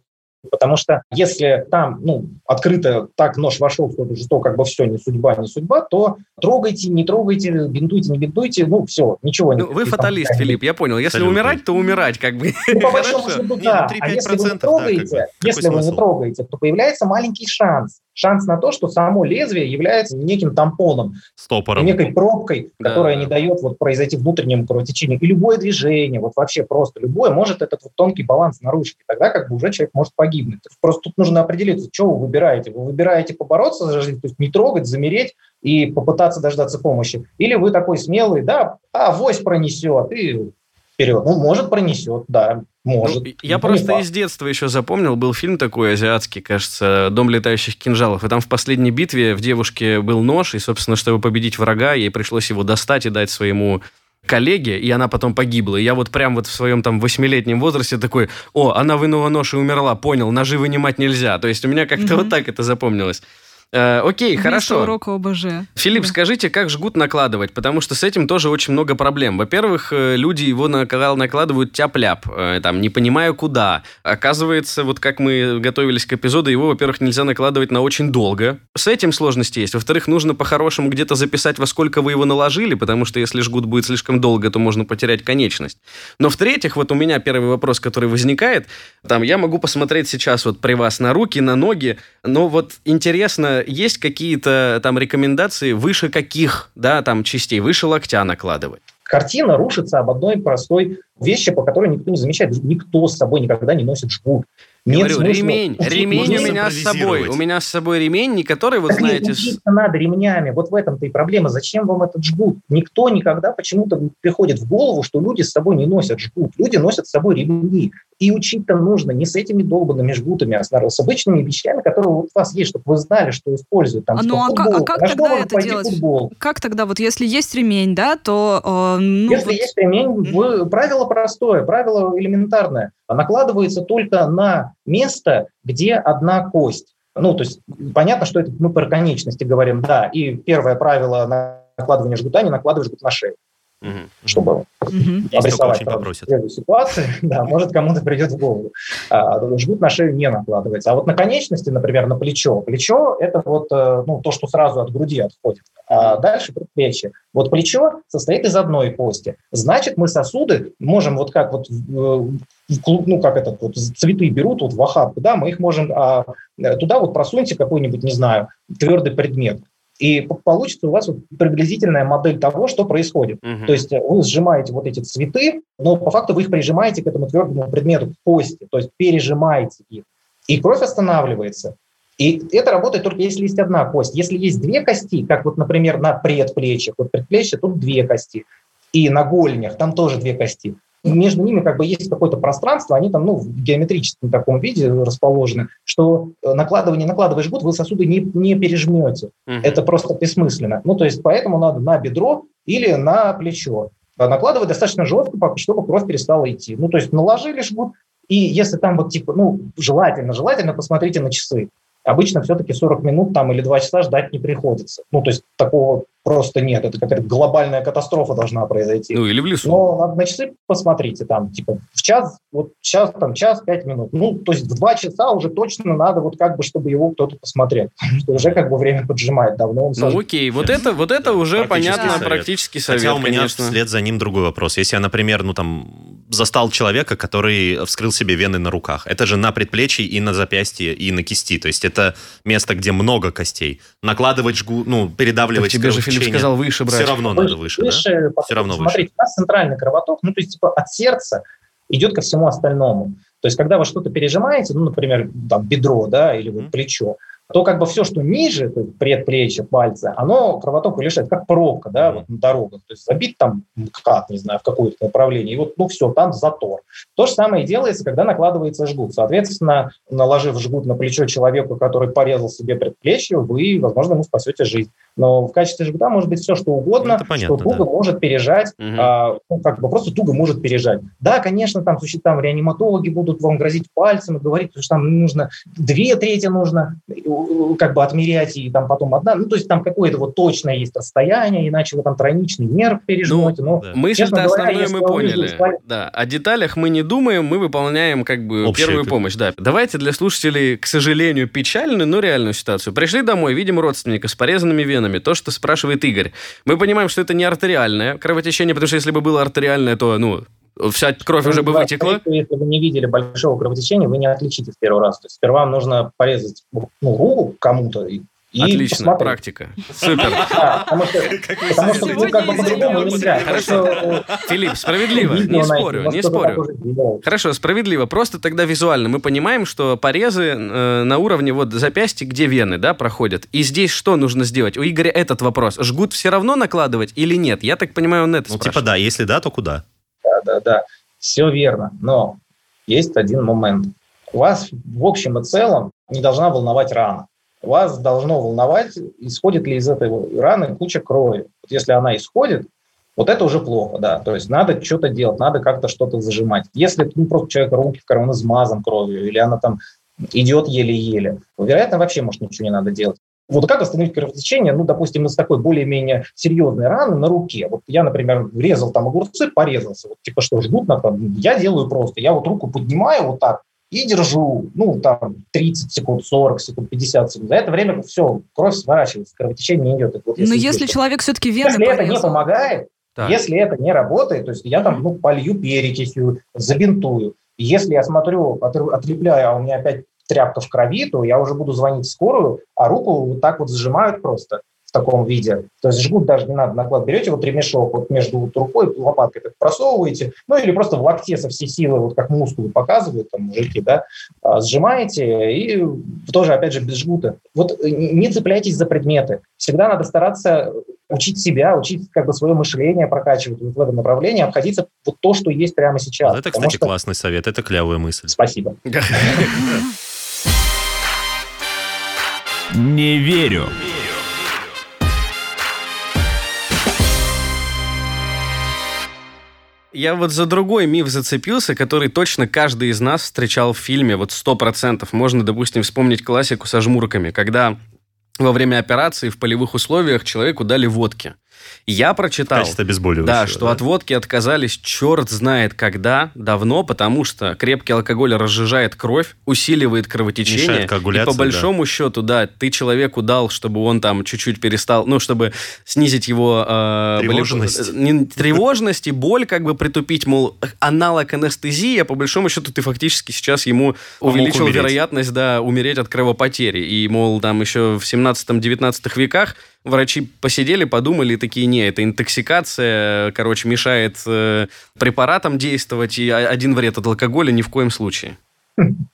Потому что если там, ну, открыто так нож вошел, что, что как бы все, не судьба, не судьба, то трогайте, не трогайте, бинтуйте, не бинтуйте, ну, все, ничего не Ну, вы фаталист, Филипп, я понял. Если Абсолютно. умирать, то умирать, как бы. Ну, по большому счету, Не, да. ну, а если вы 3-5%, не да, трогаете, как бы. Какой если вы не трогаете, то появляется маленький шанс. Шанс на то, что само лезвие является неким тампоном, Стопором. некой пробкой, Да, которая да. не дает вот произойти внутреннему кровотечению. И любое движение, вот вообще просто любое, может этот вот тонкий баланс нарушить. И тогда как бы уже человек может погибнуть. Просто тут нужно определиться, что вы выбираете. Вы выбираете побороться за жизнь, то есть не трогать, замереть и попытаться дождаться помощи. Или вы такой смелый, да, а вось пронесет, и вперед. Ну, может, пронесет, да, может. Ну, я просто факт. из детства еще запомнил, был фильм такой азиатский, кажется, «Дом летающих кинжалов», и там в последней битве в девушке был нож, и, собственно, чтобы победить врага, ей пришлось его достать и дать своему коллеге, и она потом погибла. И я вот прям вот в своем там восьмилетнем возрасте такой, о, она вынула нож и умерла, понял, ножи вынимать нельзя. То есть у меня как-то Мгм. вот так это запомнилось. Э, окей, Вместо хорошо. урока ОБЖ. Филипп, Да. скажите, как жгут накладывать? Потому что с этим тоже очень много проблем. Во-первых, э, люди его накладывают тяп-ляп, э, там, не понимая куда. Оказывается, вот как мы готовились к эпизоду, его, во-первых, нельзя накладывать на очень долго. С этим сложности есть. Во-вторых, нужно по-хорошему где-то записать, во сколько вы его наложили, потому что если жгут будет слишком долго, то можно потерять конечность. Но в-третьих, вот у меня первый вопрос, который возникает, там, я могу посмотреть сейчас вот при вас на руки, на ноги, но вот интересно, есть какие-то там рекомендации выше каких, да, там частей, выше локтя накладывать? Картина рушится об одной простой вещи, по которой никто не замечает. Никто с собой никогда не носит жгут. Нет Говорю, смысла ремень, учить ремень у меня с собой. У меня с собой ремень, не который, вот Так нет, знаете, учиться надо ремнями. Вот в этом-то и проблема. Зачем вам этот жгут? Никто никогда почему-то приходит в голову, что люди с собой не носят жгут. Люди носят с собой ремни. И учить-то нужно не с этими долбанными жгутами, а с, наверное, с обычными вещами, которые у вас есть, чтобы вы знали, что используют. Там, А что ну, а как- а как что тогда это делать? футбол? Как тогда, вот если есть ремень, да, то... э, ну, Если вот- есть ремень, вы- правило простое, правило элементарное. Накладывается только на место, где одна кость. Ну, то есть понятно, что это мы про конечности говорим, да. И первое правило накладывания жгута, не накладывать жгут на шею, Мгм. чтобы. Если обрисовать очень ситуацию, да, может кому-то придет в голову. А, жгут на шею не накладывается. А вот на конечности, например, на плечо. Плечо – это вот э, ну, то, что сразу от груди отходит. А дальше предплечье. Вот плечо состоит из одной кости. Значит, мы сосуды можем вот как вот в- в клуб- ну, как это, вот цветы берут вот в охапку, да, мы их можем а, туда вот просуньте какой-нибудь, не знаю, твердый предмет. И получится у вас вот приблизительная модель того, что происходит. Мгм. То есть вы сжимаете вот эти цветы, но по факту вы их прижимаете к этому твердому предмету, к кости, то есть пережимаете их. И кровь останавливается. И это работает только если есть одна кость. Если есть две кости, как вот, например, на предплечьях, вот предплечье, тут две кости, и на гольнях, там тоже две кости. Между ними как бы есть какое-то пространство, они там ну, в геометрическом таком виде расположены, что э, накладывание, накладывая жгут, вы сосуды не, не пережмете. Uh-huh. Это просто бессмысленно. Ну, то есть поэтому надо на бедро или на плечо. А накладывать достаточно жестко, чтобы кровь перестала идти. Ну, то есть наложили жгут, и если там вот типа, ну, желательно, желательно посмотрите на часы обычно все-таки 40 минут там или 2 часа ждать не приходится. Ну, то есть такого просто нет. Это какая-то глобальная катастрофа должна произойти. Ну, или в лесу. Но надо на часы посмотрите, там, типа, в час, вот час, там, час, пять минут. Ну, то есть в два часа уже точно надо вот как бы, чтобы его кто-то посмотрел. что уже как бы время поджимает давно. Он ну, окей, вот это, вот это уже понятно, совет. практически совет, Хотя у меня конечно. вслед за ним другой вопрос. Если я, например, ну, там, застал человека, который вскрыл себе вены на руках, это же на предплечье и на запястье, и на кисти. То есть это место, где много костей. Накладывать жгу, ну, передавливать так тебе же Филипп сказал выше брать. Все равно выше, надо выше, выше да? Все равно Смотрите, выше. у нас центральный кровоток, ну, то есть, типа, от сердца идет ко всему остальному. То есть, когда вы что-то пережимаете, ну, например, там, бедро, да, или вот плечо, то как бы все, что ниже, то есть предплечье, пальцы, оно кровоток лишает, как пробка, да, вот на дорогах. То есть забит там как, не знаю, в какое-то направление, и вот, ну все, там затор. То же самое делается, когда накладывается жгут. Соответственно, наложив жгут на плечо человеку, который порезал себе предплечье, вы, возможно, ему спасете жизнь. Но в качестве жгута может быть все, что угодно, ну, понятно, что туго да. может пережать, угу. а, ну, как бы просто туго может пережать. Да, конечно, там, там реаниматологи будут вам грозить пальцем и говорить, что там нужно две трети нужно, как бы отмерять, и там потом одна, ну, то есть там какое-то вот точное есть расстояние, иначе вы там тройничный нерв пережмете. Ну, да. Мысль-то основную мы поняли. Увижу, да, о деталях мы не думаем, мы выполняем как бы Общая первую помощь. Да. Давайте для слушателей, к сожалению, печальную, но реальную ситуацию. Пришли домой, видим родственника с порезанными венами, органами. То, что спрашивает Игорь. Мы понимаем, что это не артериальное кровотечение, потому что если бы было артериальное, то, ну, вся кровь ну, уже бы вытекла. Если вы не видели большого кровотечения, вы не отличите в первый раз. То есть сперва нужно порезать ну, руку кому-то, и и Отлично, посмотреть. практика. Супер. Да, потому что, потому что ну, как бы по-другому нельзя. Хорошо. Филипп, справедливо, не спорю, не спорю. Хорошо, справедливо. Просто тогда визуально мы понимаем, что порезы э, на уровне вот запястья, где вены, да, проходят. И здесь что нужно сделать? У Игоря этот вопрос. Жгут все равно накладывать или нет? Я так понимаю, он это Ну, типа да, если да, то куда? Да, да, да. Все верно. Но есть один момент. Вас в общем и целом не должна волновать рана вас должно волновать, исходит ли из этой раны куча крови. Вот если она исходит, вот это уже плохо, да. То есть надо что-то делать, надо как-то что-то зажимать. Если ну, просто человек руки в карман измазан кровью, или она там идет еле-еле, вероятно, вообще, может, ничего не надо делать. Вот как остановить кровотечение, ну, допустим, из такой более-менее серьезной раны на руке. Вот я, например, резал там огурцы, порезался. Вот типа что, жгут на Я делаю просто. Я вот руку поднимаю вот так, и держу, ну, там, 30 секунд, 40 секунд, 50 секунд. За это время все, кровь сворачивается, кровотечение не идет. Вот, если Но если идет, человек все-таки вены Если это не помогает, так. если это не работает, то есть я там, ну, полью перекисью, забинтую. Если я смотрю, отлепляю, а у меня опять тряпка в крови, то я уже буду звонить в скорую, а руку вот так вот сжимают просто таком виде. То есть жгут даже не надо наклад. Берете вот ремешок вот между вот рукой, лопаткой так просовываете, ну или просто в локте со всей силы, вот как мускулы показывают там мужики, да, а, сжимаете и тоже, опять же, без жгута. Вот э, не цепляйтесь за предметы. Всегда надо стараться учить себя, учить как бы свое мышление прокачивать вот в этом направлении, обходиться вот то, что есть прямо сейчас. Вот это, кстати, что... классный совет, это клявая мысль. Спасибо. Не верю. Я вот за другой миф зацепился, который точно каждый из нас встречал в фильме, вот сто процентов. Можно, допустим, вспомнить классику со жмурками, когда во время операции в полевых условиях человеку дали водки. Я прочитал, да, что да? от водки отказались черт знает когда, давно, потому что крепкий алкоголь разжижает кровь, усиливает кровотечение. И по большому да. счету, да, ты человеку дал, чтобы он там чуть-чуть перестал, ну, чтобы снизить его... Э, тревожность. Боли, не, тревожность и боль как бы притупить, мол, аналог анестезии, а по большому счету ты фактически сейчас ему увеличил вероятность, да, умереть от кровопотери. И, мол, там еще в 17-19 веках врачи посидели, подумали, такие, не, это интоксикация, короче, мешает э, препаратам действовать, и один вред от алкоголя ни в коем случае.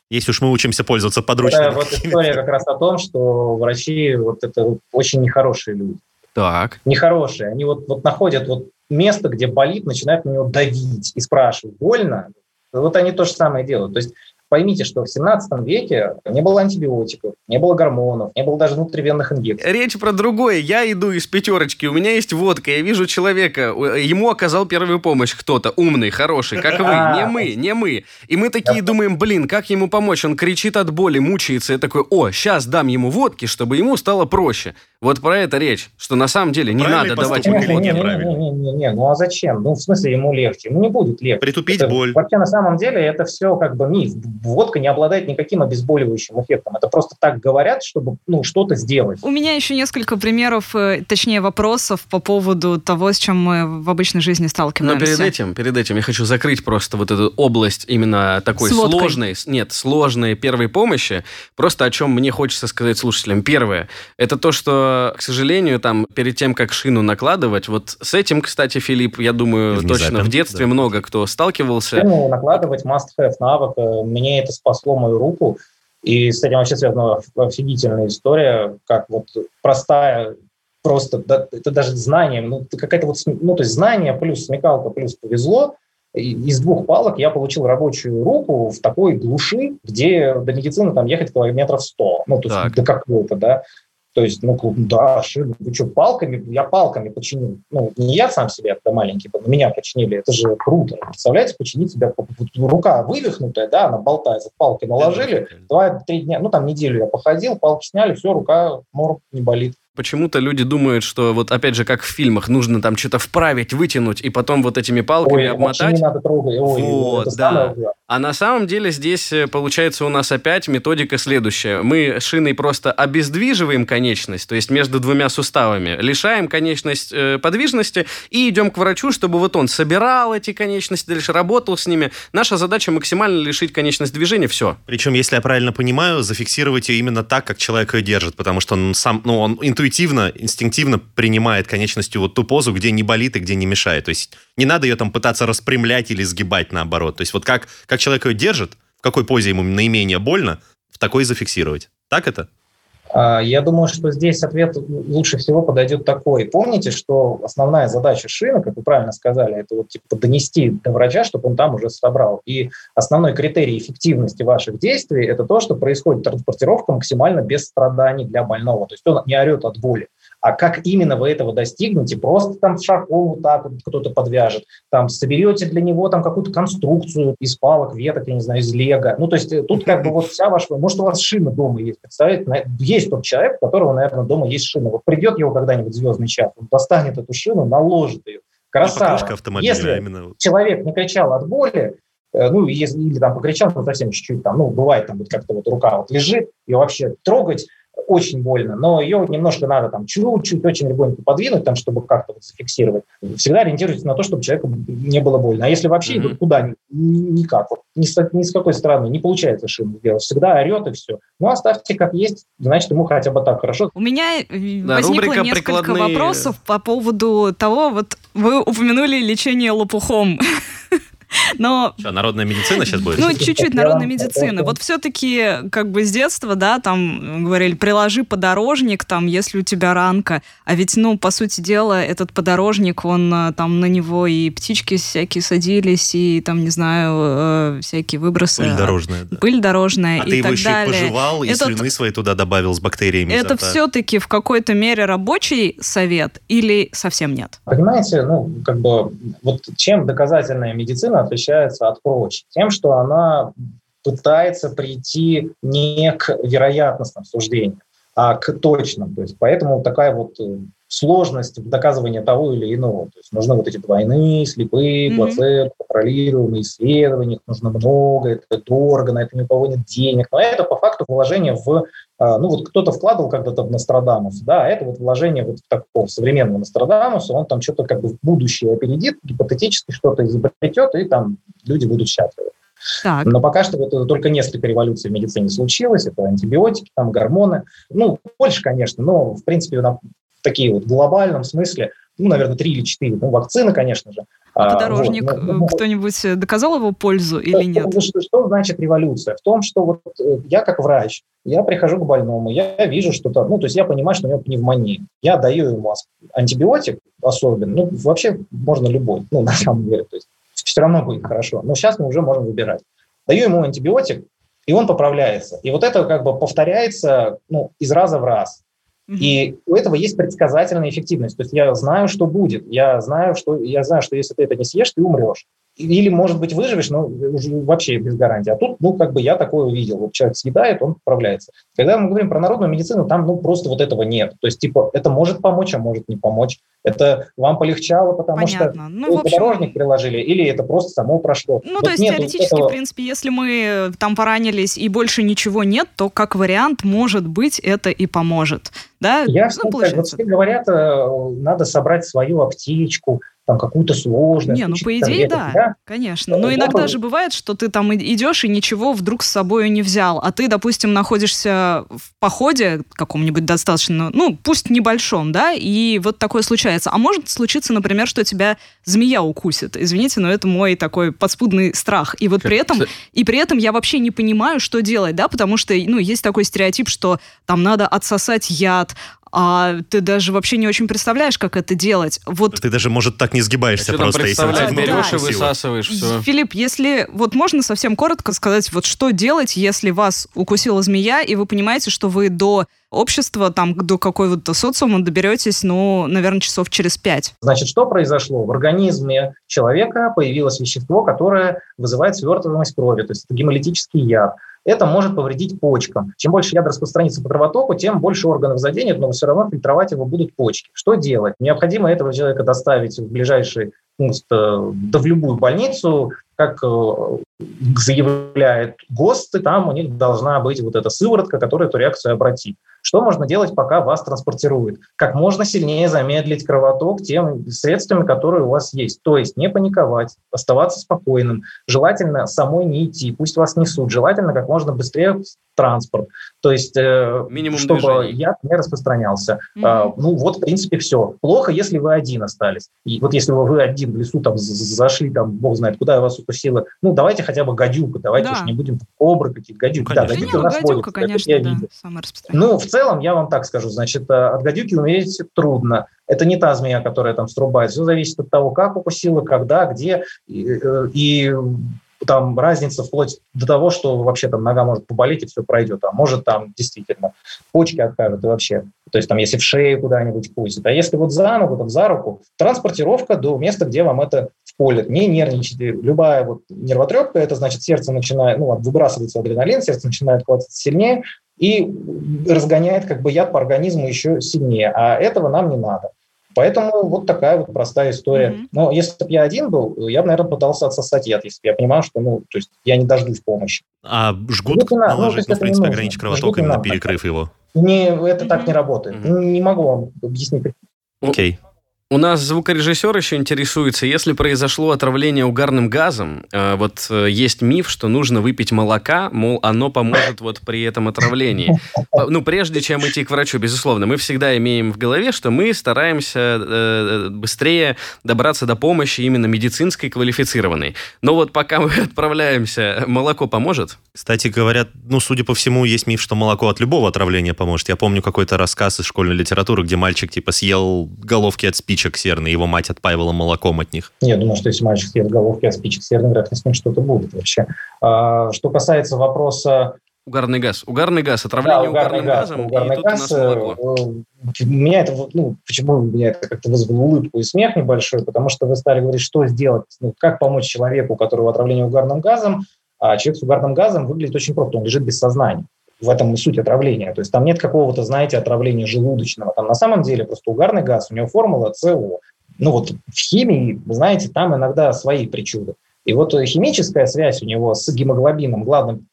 Если уж мы учимся пользоваться Это подручными. вот история как раз о том, что врачи вот это очень нехорошие люди. Так. Нехорошие. Они вот, вот находят вот место, где болит, начинают на него давить и спрашивают, больно? Вот они то же самое делают. То есть поймите, что в 17 веке не было антибиотиков, не было гормонов, не было даже внутривенных инъекций. Речь про другое. Я иду из пятерочки, у меня есть водка, я вижу человека, ему оказал первую помощь кто-то, умный, хороший, как вы, не мы, не мы. И мы такие думаем, блин, как ему помочь? Он кричит от боли, мучается. Я такой, о, сейчас дам ему водки, чтобы ему стало проще. Вот про это речь, что на самом деле не надо давать ему водки. Не-не-не, ну а зачем? Ну, в смысле, ему легче? Ему не будет легче. Притупить боль. Вообще, на самом деле, это все как бы миф. Водка не обладает никаким обезболивающим эффектом. Это просто так говорят, чтобы ну, что-то сделать. У меня еще несколько примеров, э, точнее вопросов по поводу того, с чем мы в обычной жизни Но сталкиваемся. перед этим, перед этим я хочу закрыть просто вот эту область именно такой С водкой. сложной, нет, сложной первой помощи. Просто о чем мне хочется сказать слушателям. Первое, это то, что, к сожалению, там, перед тем, как шину накладывать, вот с этим, кстати, Филипп, я думаю, точно в детстве да. много кто сталкивался. Ну, накладывать must-have навык. Мне это спасло мою руку. И с этим вообще связана офигительная история, как вот простая, просто, да, это даже знание, ну, какая-то вот, ну, то есть знание плюс смекалка плюс повезло, из двух палок я получил рабочую руку в такой глуши, где до медицины там ехать километров 100, ну, то есть Так. до какого-то, да. То есть, ну, да, шину, вы что, палками? Я палками починил. Ну, не я сам себе, это маленький был, но меня починили. Это же круто. Представляете, починить себя, вот рука вывихнутая, да, она болтается, палки наложили, два-три дня, ну, там неделю я походил, палки сняли, все, рука, мор не болит. Почему-то люди думают, что вот опять же, как в фильмах, нужно там что-то вправить, вытянуть, и потом вот этими палками Ой, вообще обмотать. не надо трогать. Ой, Вот, да. самое. А на самом деле здесь э, получается у нас опять методика следующая. Мы шиной просто обездвиживаем конечность, то есть между двумя суставами, лишаем конечность э, подвижности и идем к врачу, чтобы вот он собирал эти конечности, дальше работал с ними. Наша задача максимально лишить конечность движения, все. Причем, если я правильно понимаю, зафиксировать ее именно так, как человек ее держит, потому что он сам, ну, он интуитивно, инстинктивно принимает конечностью вот ту позу, где не болит и где не мешает. То есть не надо ее там пытаться распрямлять или сгибать наоборот. То есть вот как, как человек ее держит, в какой позе ему наименее больно, в такой и зафиксировать. Так это? А, Я думаю, что здесь ответ лучше всего подойдет такой. Помните, что основная задача шины, как вы правильно сказали, это вот типа донести до врача, чтобы он там уже собрал. И основной критерий эффективности ваших действий – это то, что происходит транспортировка максимально без страданий для больного. То есть он не орет от боли. А как именно вы этого достигнете? Просто там шарком вот так вот кто-то подвяжет, там соберете для него там какую-то конструкцию из палок, веток, я не знаю, из лего. Ну, то есть э, тут как бы вот вся ваша... Может, у вас шина дома есть, представляете? Есть тот человек, у которого, наверное, дома есть шина. Вот придет его когда-нибудь звездный час, он достанет эту шину, наложит ее. Красава. Если а именно... человек не кричал от боли, э, ну, если, или там покричал, ну, совсем чуть-чуть там, ну, бывает там вот как-то вот рука вот лежит, ее вообще трогать очень больно, но ее немножко надо там чуть-чуть, очень легонько подвинуть, там, чтобы как-то вот зафиксировать. Всегда ориентируйтесь на то, чтобы человеку не было больно. А если вообще идут куда, ни- никак, вот, ни, с, ни с какой стороны не получается шину сделать, всегда орет и все. Ну, оставьте как есть, значит, ему хотя бы так хорошо. У меня э, Да, возникло несколько «Прикладные- вопросов по поводу того, вот вы упомянули лечение лопухом. Но Что, народная медицина сейчас будет? ну, чуть-чуть Я народной вам медицины. это- Вот все-таки, как бы с детства, да, там говорили, приложи подорожник, там, если у тебя ранка. А ведь, ну, по сути дела, этот подорожник, он а, там на него и птички всякие садились, и там, не знаю, э, всякие выбросы. Пыль дорожная, да. Пыль дорожная А и ты его так еще и далее. пожевал, и Этот- слюны свои туда добавил с бактериями. Это все-таки в какой-то мере рабочий совет или совсем нет? Понимаете, ну, как бы, вот чем доказательная медицина отличается от прочей? Тем, что она пытается прийти не к вероятностным суждениям, а к точным. То есть поэтому такая вот э, сложность в доказывании того или иного. То есть нужны вот эти двойные, слепые, Мгм. плацебо, контролируемые исследования, их нужно много, это дорого, на это ни у кого нет денег. Но это по факту вложение в ну вот кто-то вкладывал когда-то в Нострадамус, да, а это вот вложение вот в такого современного Нострадамуса, он там что-то как бы в будущее опередит, гипотетически что-то изобретет, и там люди будут счастливы. Так. Но пока что вот только несколько революций в медицине случилось, это антибиотики, там гормоны, ну, больше, конечно, но, в принципе, такие вот в глобальном смысле, ну, наверное, три или четыре. Ну, вакцины, конечно же. А подорожник, вот. Ну, кто-нибудь доказал его пользу или нет? Что, что значит революция? В том, что вот я как врач, я прихожу к больному, я вижу что-то, ну, то есть я понимаю, что у него пневмония. Я даю ему антибиотик особенно, ну, вообще можно любой, ну, на самом деле, то есть все равно будет хорошо. Но сейчас мы уже можем выбирать. Даю ему антибиотик, и он поправляется. И вот это как бы повторяется ну, из раза в раз. И у этого есть предсказательная эффективность. То есть я знаю, что будет. Я знаю, что, я знаю, что если ты это не съешь, ты умрешь. Или, может быть, выживешь, но уже вообще без гарантии. А тут, ну, как бы я такое увидел. Вот человек съедает, он поправляется. Когда мы говорим про народную медицину, там, ну, просто вот этого нет. То есть, типа, это может помочь, а может не помочь. Это вам полегчало, потому Понятно. что ну, общем... приложили, или это просто само прошло. Ну, вот то есть, теоретически, этого... в принципе, если мы там поранились и больше ничего нет, то, как вариант, может быть, это и поможет. Да? Я ну, получается. вот все говорят, э, надо собрать свою аптечку, там какую-то сложность. Не, ну по идее, да, да, конечно. Но иногда же бывает, что ты там идешь и ничего вдруг с собой не взял, а ты, допустим, находишься в походе каком-нибудь достаточно, ну, пусть небольшом, да, и вот такое случается. А может случиться, например, что тебя змея укусит. Извините, но это мой такой подспудный страх. И вот при этом, и при этом я вообще не понимаю, что делать, да, потому что, ну, есть такой стереотип, что там надо отсосать яд, а ты даже вообще не очень представляешь, как это делать. Вот... Ты даже, может, так не сгибаешься а просто, тебя берешь и высасываешь все. Филипп, если вот можно совсем коротко сказать, вот что делать, если вас укусила змея, и вы понимаете, что вы до общества, там, до какой-то социума доберетесь, ну, наверное, часов через пять. Значит, что произошло? В организме человека появилось вещество, которое вызывает свертываемость крови, то есть это гемолитический яд это может повредить почкам. Чем больше яд распространится по кровотоку, тем больше органов заденет, но все равно фильтровать его будут почки. Что делать? Необходимо этого человека доставить в ближайший пункт, э, да в любую больницу, как э, заявляет ГОСТ, там у них должна быть вот эта сыворотка, которая эту реакцию обратит. Что можно делать, пока вас транспортируют? Как можно сильнее замедлить кровоток тем средствами, которые у вас есть. То есть не паниковать, оставаться спокойным. Желательно самой не идти, пусть вас несут. Желательно как можно быстрее транспорт. То есть, э, Минимум чтобы движений. яд не распространялся. Mm-hmm. ну вот, в принципе, все. Плохо, если вы один остались. И вот если вы один в лесу там зашли, там, бог знает, куда вас укусило, ну давайте хотя бы гадюка, давайте да. уж не будем кобры какие-то, гадюки. Ну, да, гадюки у нас гадюка, водятся, конечно, я да, видел. Ну, в целом, я вам так скажу, значит, э, от гадюки умереть трудно. Это не та змея, которая там струбает. Все зависит от того, как укусила, когда, где. И, э, и там разница вплоть до того, что вообще там нога может поболеть и все пройдет, а может там действительно почки откажут и вообще, то есть там если в шею куда-нибудь пустит, а если вот за ногу, там за руку, транспортировка до места, где вам это вколет, не нервничайте, любая вот нервотрепка, это значит сердце начинает, ну, выбрасывается адреналин, сердце начинает колотиться сильнее и разгоняет как бы яд по организму еще сильнее, а этого нам не надо. Поэтому вот такая вот простая история. Mm-hmm. Но если бы я один был, я бы, наверное, пытался отсосать яд, если бы я понимал, что, ну, то есть я не дождусь помощи. А жгут ну, наложить, ну, ну, в принципе, ограничить кровоток, именно перекрыв его? Не, это mm-hmm. так не работает. Mm-hmm. Не могу вам объяснить. Окей. Okay. У нас звукорежиссер еще интересуется, если произошло отравление угарным газом, э, вот э, есть миф, что нужно выпить молока, мол, оно поможет вот при этом отравлении. Ну, прежде чем идти к врачу, безусловно, мы всегда имеем в голове, что мы стараемся э, быстрее добраться до помощи именно медицинской, квалифицированной. Но вот пока мы отправляемся, молоко поможет? Кстати, говорят, ну, судя по всему, есть миф, что молоко от любого отравления поможет. Я помню какой-то рассказ из школьной литературы, где мальчик, типа, съел головки от спичек спичек серный, его мать отпаивала молоком от них. Я думаю, что если мальчик съест головки от спичек серный, вряд ли с ним что-то будет вообще. А, что касается вопроса Угарный газ. Угарный газ. Отравление да, угарный угарным газ, газом. Угарный газ. Э, меня это, ну, почему меня это как-то вызвало улыбку и смех небольшой, потому что вы стали говорить, что сделать, ну, как помочь человеку, у которого отравление угарным газом, а человек с угарным газом выглядит очень просто, он лежит без сознания в этом и суть отравления. То есть там нет какого-то, знаете, отравления желудочного. Там на самом деле просто угарный газ, у него формула СО. Ну вот в химии, знаете, там иногда свои причуды. И вот химическая связь у него с гемоглобином, главным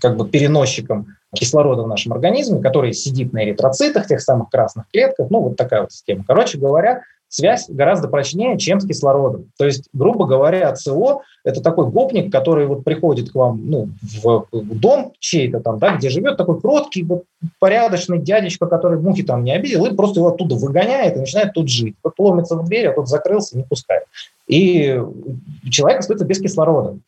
как бы переносчиком кислорода в нашем организме, который сидит на эритроцитах, тех самых красных клетках, ну вот такая вот система. Короче говоря, связь гораздо прочнее, чем с кислородом. То есть, грубо говоря, СО – это такой гопник, который вот приходит к вам ну, в, дом чей-то там, да, где живет такой кроткий, вот, порядочный дядечка, который мухи там не обидел, и просто его оттуда выгоняет и начинает тут жить. Вот ломится в дверь, а тот закрылся, не пускает. И человек остается без кислорода.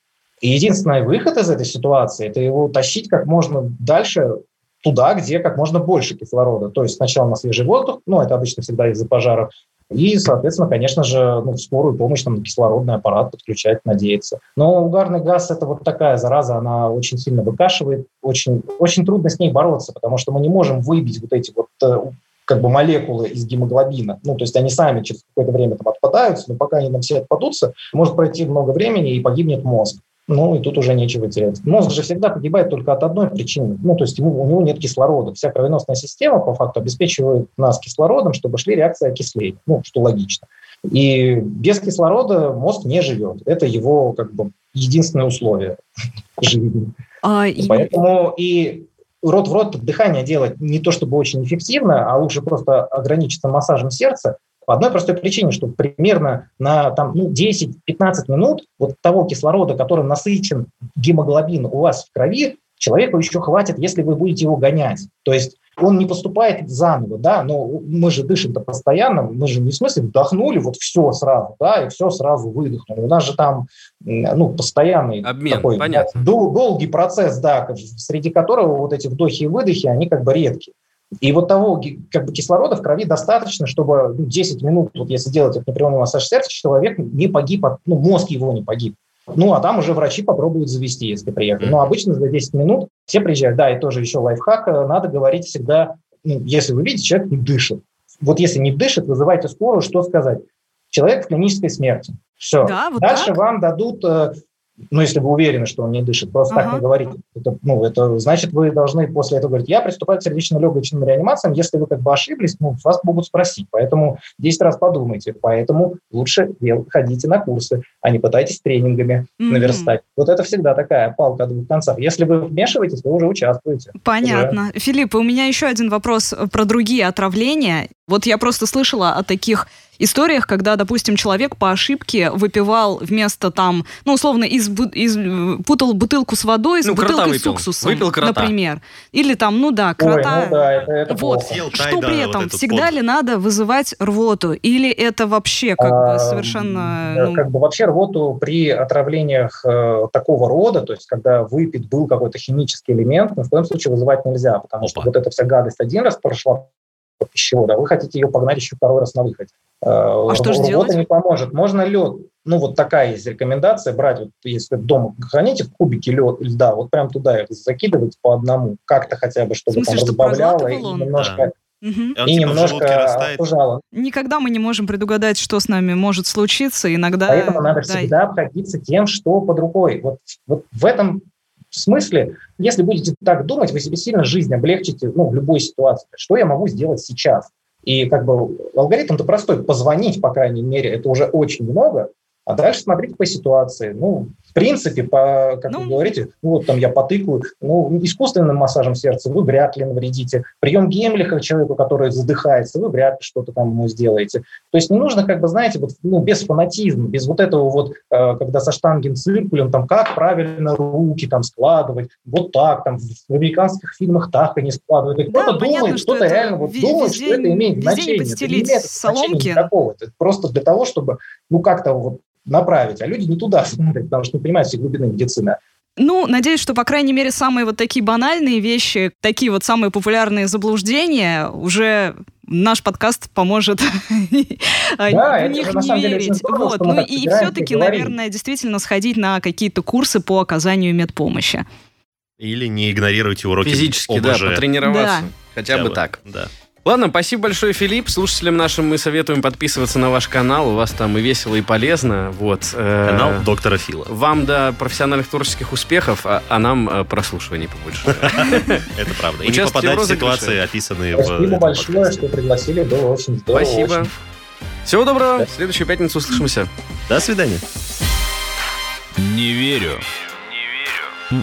И единственный выход из этой ситуации – это его тащить как можно дальше туда, где как можно больше кислорода. То есть сначала на свежий воздух, ну, это обычно всегда из-за пожаров, и, соответственно, конечно же, ну, в скорую помощь там, кислородный аппарат подключать, надеяться. Но угарный газ – это вот такая зараза, она очень сильно выкашивает, очень, очень трудно с ней бороться, потому что мы не можем выбить вот эти вот э, как бы молекулы из гемоглобина. Ну, то есть они сами через какое-то время там отпадаются, но пока они нам все отпадутся, может пройти много времени и погибнет мозг. Ну, и тут уже нечего терять. Мозг же всегда погибает только от одной причины. Ну, то есть ему, у него нет кислорода. Вся кровеносная система, по факту, обеспечивает нас кислородом, чтобы шли реакции окисления. Ну, что логично. И без кислорода мозг не живет. Это его, как бы, единственное условие жизни. А, и... Поэтому и рот в рот дыхание делать не то чтобы очень эффективно, а лучше просто ограничиться массажем сердца, по одной простой причине, что примерно на там, ну, 10-15 минут вот того кислорода, который насыщен гемоглобин у вас в крови, человеку еще хватит, если вы будете его гонять. То есть он не поступает заново, да, но мы же дышим-то постоянно, мы же не в смысле вдохнули вот все сразу, да, и все сразу выдохнули. У нас же там, ну, постоянный Обмен, такой понятно. Дол- долгий процесс, да, среди которого вот эти вдохи и выдохи, они как бы редкие. И вот того как бы кислорода в крови достаточно, чтобы ну, 10 минут, вот если делать этот непрямой массаж сердца, человек не погиб, от, ну, мозг его не погиб. Ну, а там уже врачи попробуют завести, если приехать. Но обычно за 10 минут все приезжают. Да, и тоже еще лайфхак, э, надо говорить всегда, ну, если вы видите, человек не дышит. Вот если не дышит, вызывайте скорую, что сказать? Человек в клинической смерти. Все. Да, вот Дальше так? вам дадут э, ну, если вы уверены, что он не дышит, просто ага. так не говорите. Это, ну, это значит, вы должны после этого говорить, я приступаю к сердечно-легочным реанимациям, если вы как бы ошиблись, ну, вас могут спросить, поэтому 10 раз подумайте, поэтому лучше ходите на курсы, а не пытайтесь тренингами mm-hmm. наверстать. Вот это всегда такая палка о двух концах. Если вы вмешиваетесь, вы уже участвуете. Понятно. Уже... Филипп, у меня еще один вопрос про другие отравления. Вот я просто слышала о таких историях, когда, допустим, человек по ошибке выпивал вместо там, ну, условно, из, из путал бутылку с водой с ну, бутылкой выпил. с уксусом, выпил крота. например. Или там, ну да, крота. Ой, ну да, это, это вот. Что при этом? Вот Всегда ли надо вызывать рвоту? Или это вообще как а, бы совершенно... Ну... Как бы вообще рвоту при отравлениях э, такого рода, то есть когда выпит был какой-то химический элемент, ни в коем случае вызывать нельзя, потому Опа. что вот эта вся гадость один раз прошла пищевода, вы хотите ее погнать еще второй раз на выходе. А что же делать? не поможет. Можно лед, ну вот такая есть рекомендация, брать, вот, если дома храните в кубике лед, льда, вот прям туда их закидывать по одному, как-то хотя бы, чтобы смысле, там разбавляло и немножко... Да. Угу. И, и типа немножко остужало. Никогда мы не можем предугадать, что с нами может случиться. Иногда. Поэтому надо да. всегда обходиться тем, что под рукой. Вот, вот в этом смысле, если будете так думать, вы себе сильно жизнь облегчите ну, в любой ситуации. Что я могу сделать сейчас? И как бы алгоритм-то простой. Позвонить, по крайней мере, это уже очень много. А дальше смотрите по ситуации. Ну, принципе, по, как ну, вы говорите, ну, вот там я потыкаю, ну, искусственным массажем сердца вы вряд ли навредите. Прием Гемлиха человеку, который задыхается, вы вряд ли что-то там ему сделаете. То есть не нужно, как бы, знаете, вот, ну, без фанатизма, без вот этого вот, э, когда со штангенциркулем, там, как правильно руки там складывать, вот так, там, в американских фильмах так они складывают. Да, кто-то думает, кто-то реально вот думает, что это имеет значение. Это не имеет соломки. значения никакого. Это просто для того, чтобы, ну, как-то вот направить, а люди не туда смотрят, потому что не понимают всей глубины медицины. Ну, надеюсь, что, по крайней мере, самые вот такие банальные вещи, такие вот самые популярные заблуждения уже наш подкаст поможет да, в них не верить. вот. Ну и все-таки, наверное, действительно сходить на какие-то курсы по оказанию медпомощи. Или не игнорируйте уроки Физически, да, потренироваться. Хотя бы так. Да. Ладно, спасибо большое, Филипп. Слушателям нашим мы советуем подписываться на ваш канал. У вас там и весело, и полезно. Вот. Э, канал доктора Фила. Вам, до профессиональных творческих успехов, а, а нам э, прослушиваний побольше. Это правда. И не попадать в ситуации, описанные в Спасибо большое, что пригласили. Было очень здорово. Спасибо. Всего доброго. В следующую пятницу услышимся. До свидания. Не верю. Не верю.